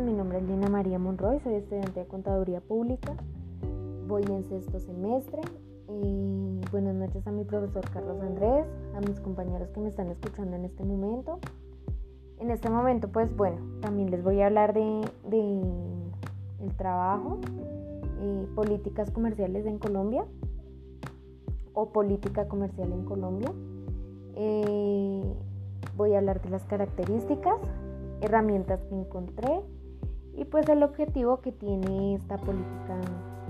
mi nombre es Lina María Monroy, soy estudiante de Contaduría Pública, voy en sexto semestre. Y buenas noches a mi profesor Carlos Andrés, a mis compañeros que me están escuchando en este momento. En este momento, pues bueno, también les voy a hablar de, el trabajo, y políticas comerciales en Colombia o política comercial en Colombia. Eh, voy a hablar de las características, herramientas que encontré y pues el objetivo que tiene esta política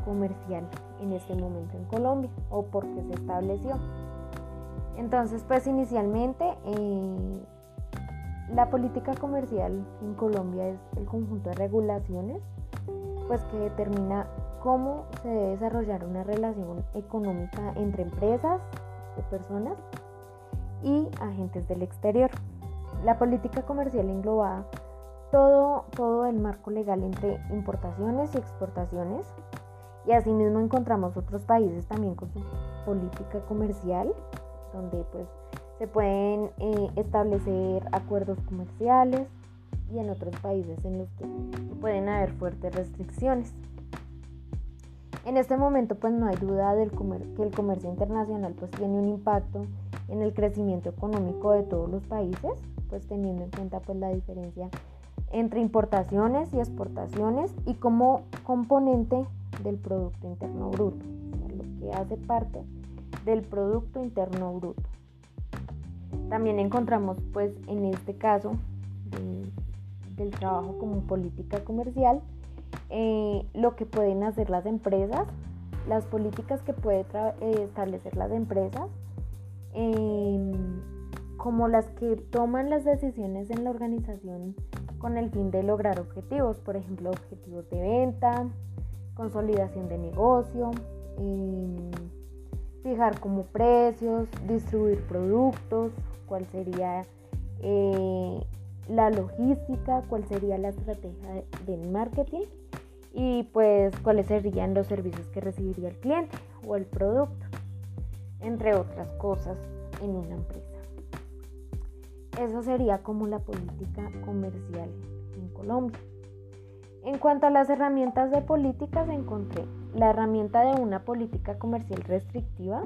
comercial en este momento en Colombia o por qué se estableció. Entonces pues inicialmente eh, la política comercial en Colombia es el conjunto de regulaciones pues que determina cómo se debe desarrollar una relación económica entre empresas o personas y agentes del exterior. La política comercial engloba todo, todo el marco legal entre importaciones y exportaciones y asimismo encontramos otros países también con su política comercial donde pues se pueden eh, establecer acuerdos comerciales y en otros países en los que pueden haber fuertes restricciones. En este momento pues no hay duda del que el comercio internacional pues tiene un impacto en el crecimiento económico de todos los países, pues teniendo en cuenta pues la diferencia entre importaciones y exportaciones y como componente del Producto Interno Bruto, lo que hace parte del Producto Interno Bruto. También encontramos pues en este caso del trabajo como política comercial eh, lo que pueden hacer las empresas, las políticas que pueden eh, establecer las empresas Em, como las que toman las decisiones en la organización con el fin de lograr objetivos, por ejemplo, objetivos de venta, consolidación de negocio, fijar como precios, distribuir productos, cuál sería eh, la logística, cuál sería la estrategia del marketing y pues cuáles serían los servicios que recibiría el cliente o el producto entre otras cosas, en una empresa. Eso sería como la política comercial en Colombia. En cuanto a las herramientas de políticas, encontré la herramienta de una política comercial restrictiva.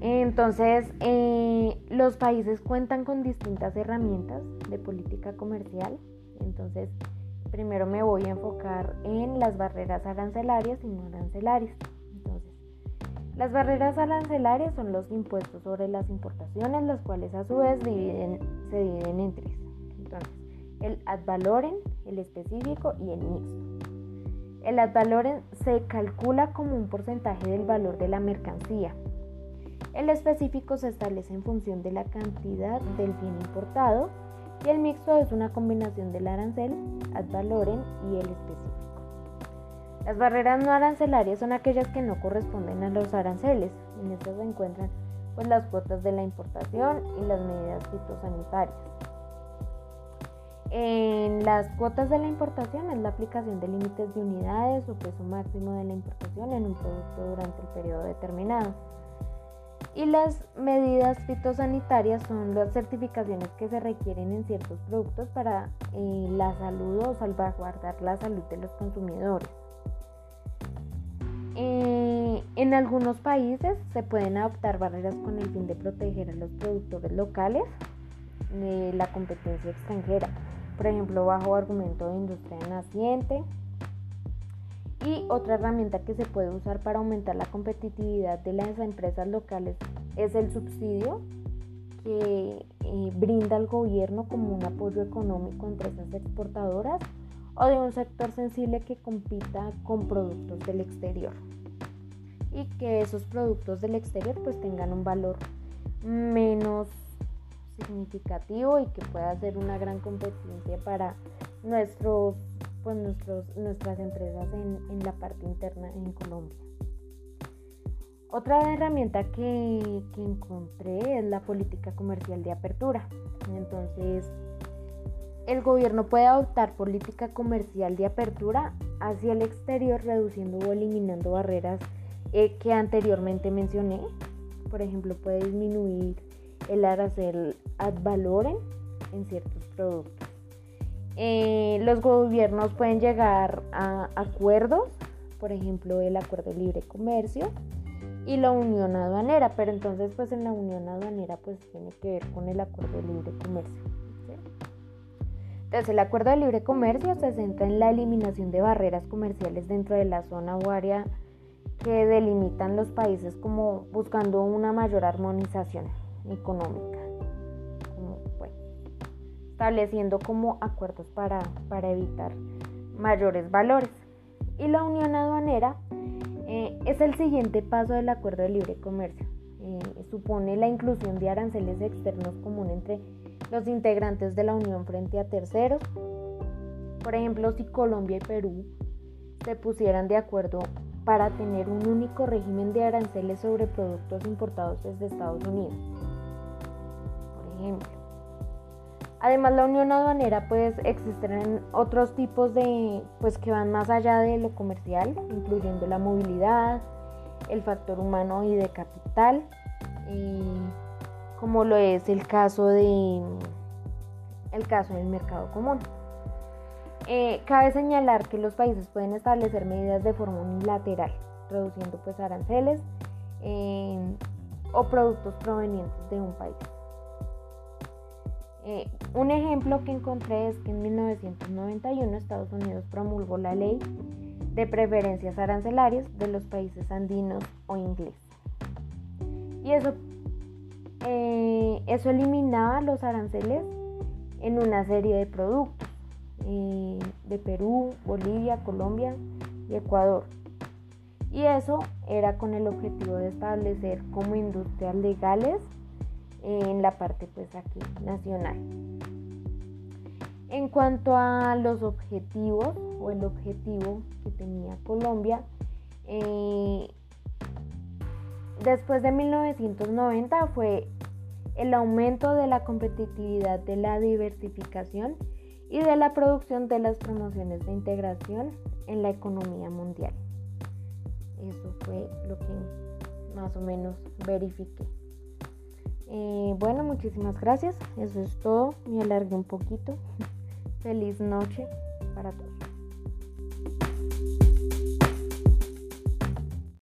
Entonces, eh, los países cuentan con distintas herramientas de política comercial. Entonces, primero me voy a enfocar en las barreras arancelarias y no arancelarias. Las barreras arancelarias son los impuestos sobre las importaciones, las cuales a su vez se dividen en tres. El ad valorem, el específico y el mixto. El ad valorem se calcula como un porcentaje del valor de la mercancía. El específico se establece en función de la cantidad del bien importado y el mixto es una combinación del arancel, ad valorem y el específico. Las barreras no arancelarias son aquellas que no corresponden a los aranceles. En estas se encuentran pues, las cuotas de la importación y las medidas fitosanitarias. En las cuotas de la importación es la aplicación de límites de unidades o peso máximo de la importación en un producto durante el periodo determinado. Y las medidas fitosanitarias son las certificaciones que se requieren en ciertos productos para eh, la salud o salvaguardar la salud de los consumidores. Eh, en algunos países se pueden adoptar barreras con el fin de proteger a los productores locales de la competencia extranjera, por ejemplo, bajo argumento de industria naciente. Y otra herramienta que se puede usar para aumentar la competitividad de las empresas locales es el subsidio que eh, brinda el gobierno como un apoyo económico a empresas exportadoras o de un sector sensible que compita con productos del exterior y que esos productos del exterior pues tengan un valor menos significativo y que pueda ser una gran competencia para nuestros pues nuestros, nuestras empresas en, en la parte interna en Colombia. Otra herramienta que, que, encontré es la política comercial de apertura. Entonces, el gobierno puede adoptar política comercial de apertura hacia el exterior, reduciendo o eliminando barreras eh, que anteriormente mencioné. Por ejemplo, puede disminuir el arancel ad valorem en ciertos productos. Eh, los gobiernos pueden llegar a acuerdos, por ejemplo el acuerdo de libre comercio y la unión aduanera, pero entonces pues en la unión aduanera pues tiene que ver con el acuerdo de libre comercio. Entonces el acuerdo de libre comercio se centra en la eliminación de barreras comerciales dentro de la zona o área que delimitan los países como buscando una mayor armonización económica, estableciendo como acuerdos para, para evitar mayores valores. Y la unión aduanera eh, es el siguiente paso del acuerdo de libre comercio. Eh, supone la inclusión de aranceles externos comunes entre los integrantes de la Unión frente a terceros. Por ejemplo, si Colombia y Perú se pusieran de acuerdo para tener un único régimen de aranceles sobre productos importados desde Estados Unidos. Por ejemplo. Además, la unión aduanera, pues existen otros tipos de, pues que van más allá de lo comercial, incluyendo la movilidad, el factor humano y de capital, como lo es el caso de el caso del mercado común. Eh, cabe señalar que los países pueden establecer medidas de forma unilateral, reduciendo pues aranceles eh, o productos provenientes de un país. Eh, un ejemplo que encontré es que en 1991 Estados Unidos promulgó la ley de preferencias arancelarias de los países andinos o ingleses. Y eso, eso eliminaba los aranceles en una serie de productos eh, de Perú, Bolivia, Colombia y Ecuador. Y eso era con el objetivo de establecer como industrias legales en la parte pues aquí nacional. En cuanto a los objetivos o el objetivo que tenía Colombia, eh, después de 1990 fue el aumento de la competitividad de la diversificación y de la producción de las promociones de integración en la economía mundial. Eso fue lo que más o menos verifiqué. Eh, bueno, muchísimas gracias. Eso es todo. Me alargué un poquito. Feliz noche para todos.